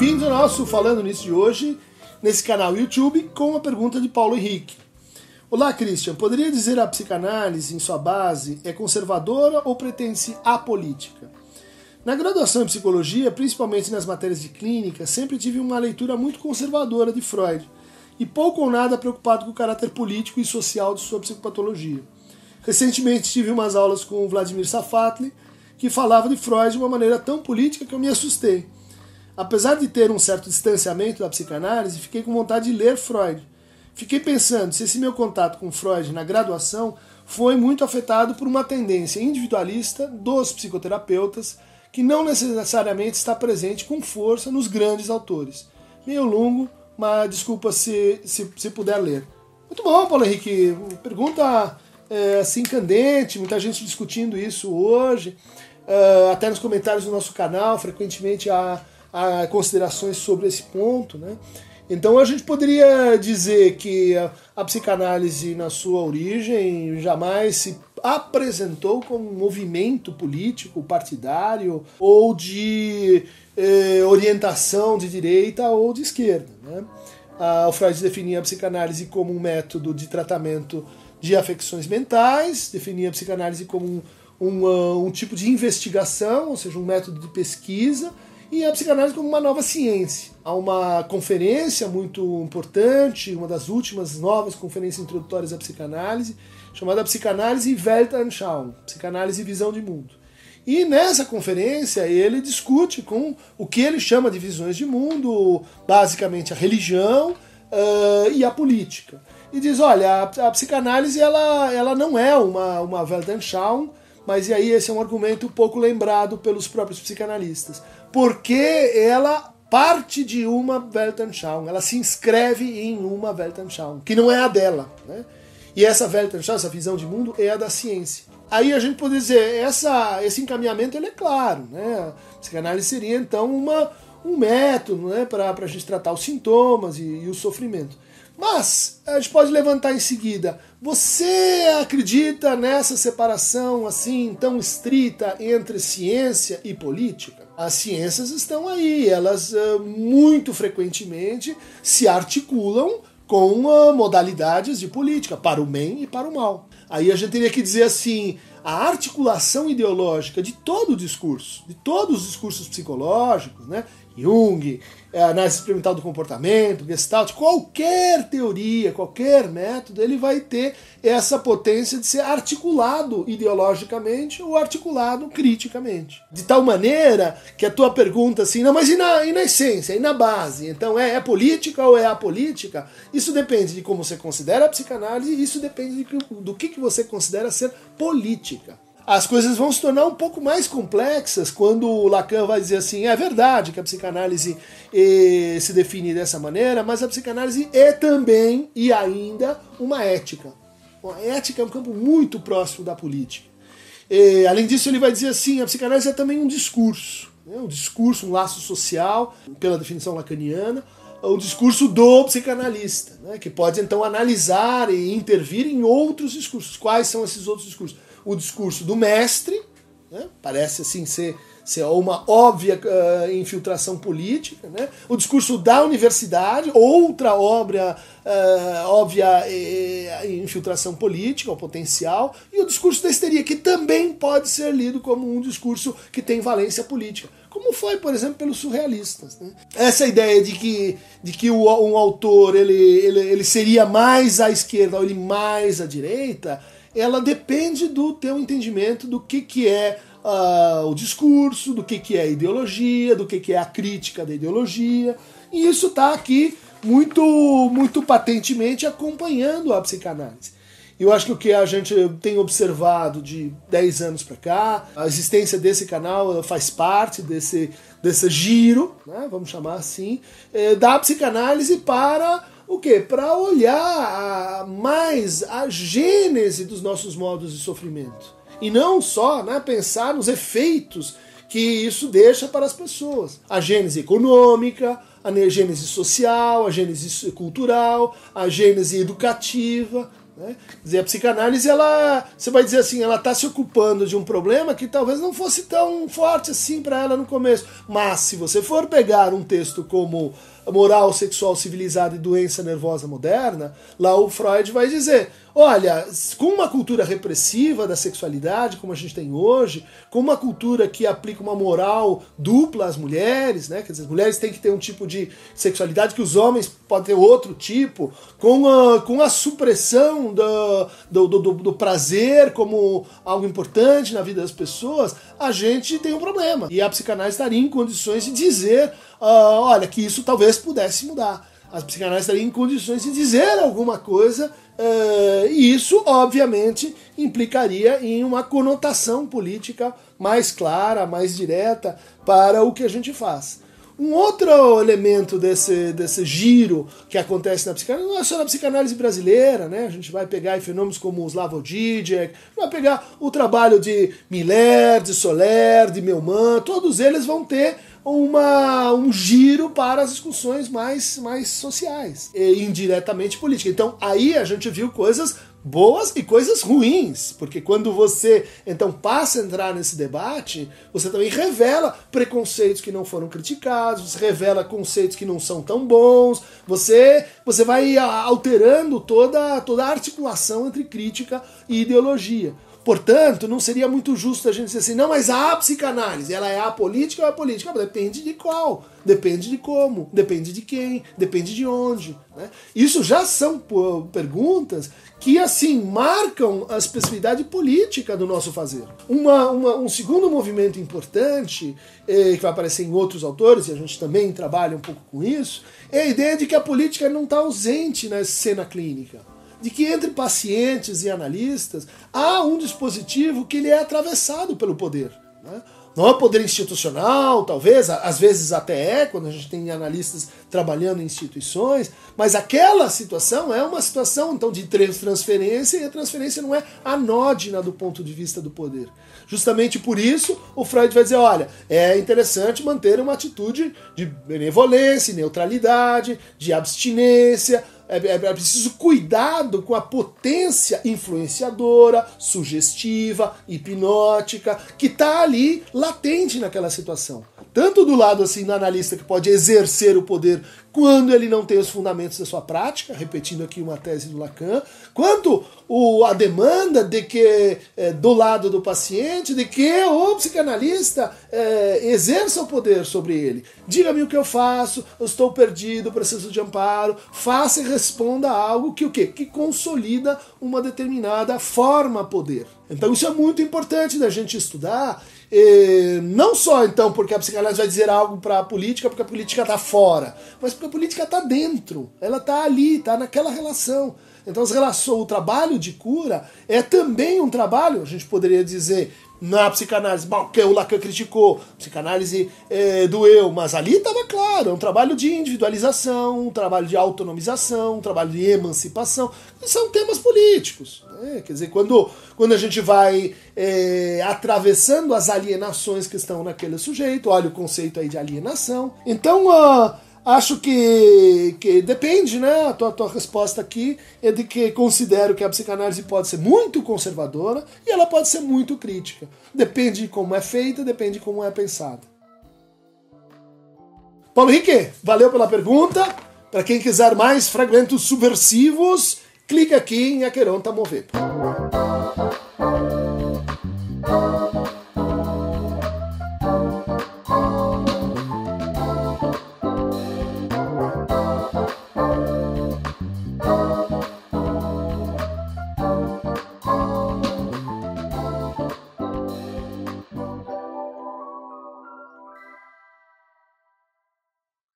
Bem-vindo ao nosso Falando Nisso de hoje, nesse canal YouTube, com uma pergunta de Paulo Henrique. Olá, Christian. Poderia dizer a psicanálise, em sua base, é conservadora ou pretende-se apolítica? Na graduação em psicologia, principalmente nas matérias de clínica, sempre tive uma leitura muito conservadora de Freud e pouco ou nada preocupado com o caráter político e social de sua psicopatologia. Recentemente tive umas aulas com Vladimir Safatli, que falava de Freud de uma maneira tão política que eu me assustei. Apesar de ter um certo distanciamento da psicanálise, fiquei com vontade de ler Freud. Fiquei pensando se esse meu contato com Freud na graduação foi muito afetado por uma tendência individualista dos psicoterapeutas que não necessariamente está presente com força nos grandes autores. Meio longo, mas desculpa se, se, se puder ler. Muito bom, Paulo Henrique. Pergunta é, assim candente, muita gente discutindo isso hoje. Uh, até nos comentários do nosso canal, frequentemente há, há, considerações sobre esse ponto. Né? Então a gente poderia dizer que a, a, psicanálise, na sua origem, jamais se apresentou como um movimento político, partidário ou de eh, orientação de direita ou de esquerda. Né? Ah, o Freud definia a psicanálise como um método de tratamento de afecções mentais, definia a psicanálise como um um, uh, um tipo de investigação, ou seja, um método de pesquisa, e a psicanálise como uma nova ciência. Há uma conferência muito importante, uma das últimas novas conferências introdutórias à psicanálise, chamada Psicanálise Weltanschauung, Psicanálise e Visão de Mundo. E nessa conferência ele discute com o que ele chama de visões de mundo, basicamente a religião uh, e a política. E diz, olha, a, a, psicanálise ela, ela não é uma, uma Weltanschauung, mas e aí esse é um argumento pouco lembrado pelos próprios psicanalistas. Porque ela parte de uma Weltanschauung, ela se inscreve em uma Weltanschauung, que não é a dela. Né? E essa Weltanschauung, essa visão de mundo, é a da ciência. Aí a gente pode dizer, essa, esse encaminhamento ele é claro. Né? A psicanálise seria então uma, um método né, para a gente tratar os sintomas e, e o sofrimento. Mas a gente pode levantar em seguida. Você acredita nessa separação assim tão estrita entre ciência e política? As ciências estão aí, elas uh, muito frequentemente se articulam com uh, modalidades de política, para o bem e para o mal. Aí a gente teria que dizer assim: a articulação ideológica de todo o discurso, de todos os discursos psicológicos, né, Jung, a análise experimental do comportamento, Gestalt, qualquer teoria, qualquer método, ele vai ter essa potência de ser articulado ideologicamente ou articulado criticamente. De tal maneira que a tua pergunta assim, não, mas e na, e na essência, e na base? Então é, é política ou é apolítica? Isso depende de como você considera a psicanálise, isso depende de, do que, que você considera ser política as coisas vão se tornar um pouco mais complexas quando o Lacan vai dizer assim: é verdade que a psicanálise eh, se define dessa maneira, mas a psicanálise é também e ainda uma ética. Bom, a ética é um campo muito próximo da política. E, além disso, ele vai dizer assim: a psicanálise é também um discurso, né? um discurso, um laço social, pela definição lacaniana, o discurso do psicanalista, né? que pode então analisar e intervir em outros discursos. Quais são esses outros discursos? O discurso do mestre, né? parece assim ser, ser uma óbvia uh, infiltração política, né? o discurso da universidade, outra obra, uh, óbvia uh, infiltração política, ou potencial, e o discurso da histeria, que também pode ser lido como um discurso que tem valência política como foi, por exemplo, pelos surrealistas. Né? Essa ideia de que, de que o, um autor ele, ele, ele seria mais à esquerda ou ele mais à direita ela depende do teu entendimento do que, que é uh, o discurso, do que, que é a ideologia, do que, que é a crítica da ideologia. E isso está aqui muito, muito patentemente acompanhando a psicanálise. Eu acho que o que a gente tem observado de 10 anos para cá, a existência desse canal faz parte desse, desse giro, né, vamos chamar assim, é, da psicanálise para o quê? Para olhar mais a gênese dos nossos modos de sofrimento. E não só né, pensar nos efeitos que isso deixa para as pessoas. A gênese econômica, a gênese social, a gênese cultural, a gênese educativa. Né? Quer dizer, a psicanálise, ela, você vai dizer assim, ela está se ocupando de um problema que talvez não fosse tão forte assim para ela no começo. Mas se você for pegar um texto como Moral Sexual Civilizada e Doença Nervosa Moderna, lá o Freud vai dizer: olha, com uma cultura repressiva da sexualidade, como a gente tem hoje, com uma cultura que aplica uma moral dupla às mulheres, né? Quer dizer, as mulheres têm que ter um tipo de sexualidade que os homens podem ter outro tipo, com a, com a supressão do, do, do, do prazer como algo importante na vida das pessoas, a gente tem um problema. E a psicanálise estaria em condições de dizer uh, olha, que isso talvez pudesse mudar. As psicanalistas estariam em condições de dizer alguma coisa, uh, e isso, obviamente, implicaria em uma conotação política mais clara, mais direta para o que a gente faz. Um outro elemento desse, desse giro que acontece na psicanálise, não é só na psicanálise brasileira, né? A gente vai pegar fenômenos como o Slavoj vai pegar o trabalho de Miller, de Soler, de Melman, todos eles vão ter uma, um giro para as discussões mais, mais sociais e indiretamente políticas. Então aí a gente viu coisas boas e coisas ruins, porque quando você então passa a entrar nesse debate, você também revela preconceitos que não foram criticados, você revela conceitos que não são tão bons, você você vai alterando toda toda a articulação entre crítica e ideologia. Portanto, não seria muito justo a gente dizer assim, não, mas a psicanálise, ela é apolítica ou é política? Depende de qual, depende de como, depende de quem, depende de onde. Né? Isso já são perguntas que, assim, marcam a especificidade política do nosso fazer. Uma, uma, um segundo movimento importante, eh, que vai aparecer em outros autores, e a gente também trabalha um pouco com isso, é a ideia de que a política não está ausente na cena clínica de que entre pacientes e analistas há um dispositivo que ele é atravessado pelo poder. Né? Não é poder institucional, talvez, às vezes até é, quando a gente tem analistas trabalhando em instituições, mas aquela situação é uma situação então de transferência e a transferência não é anódina do ponto de vista do poder. Justamente por isso, o Freud vai dizer: olha, é interessante manter uma atitude de benevolência, neutralidade, de abstinência, é, é, é preciso cuidado com a potência influenciadora, sugestiva, hipnótica, que está ali latente naquela situação. Tanto do lado assim do analista que pode exercer o poder quando ele não tem os fundamentos da sua prática, repetindo aqui uma tese do Lacan, quanto o, a demanda de que, é, do lado do paciente, de que o psicanalista é, exerça o poder sobre ele. Diga-me o que eu faço, eu estou perdido, preciso de amparo, faça e responda algo que o quê? Que consolida uma determinada forma poder. Então isso é muito importante da gente estudar e não só então porque a psicanálise vai dizer algo para a política, porque a política está fora, mas porque a política está dentro, ela está ali, está naquela relação. Então o trabalho de cura é também um trabalho, a gente poderia dizer, na psicanálise, bom, que o Lacan criticou, psicanálise é, doeu, mas ali estava claro, é um trabalho de individualização, um trabalho de autonomização, um trabalho de emancipação, são temas políticos. Né? Quer dizer, quando, quando a gente vai é, atravessando as alienações que estão naquele sujeito, olha o conceito aí de alienação. Então, uh, Acho que, que depende, né? A tua, tua resposta aqui é de que considero que a psicanálise pode ser muito conservadora e ela pode ser muito crítica. Depende de como é feita, depende de como é pensada. Paulo Henrique, valeu pela pergunta. Para quem quiser mais fragmentos subversivos, clique aqui em Aqueronta Mover.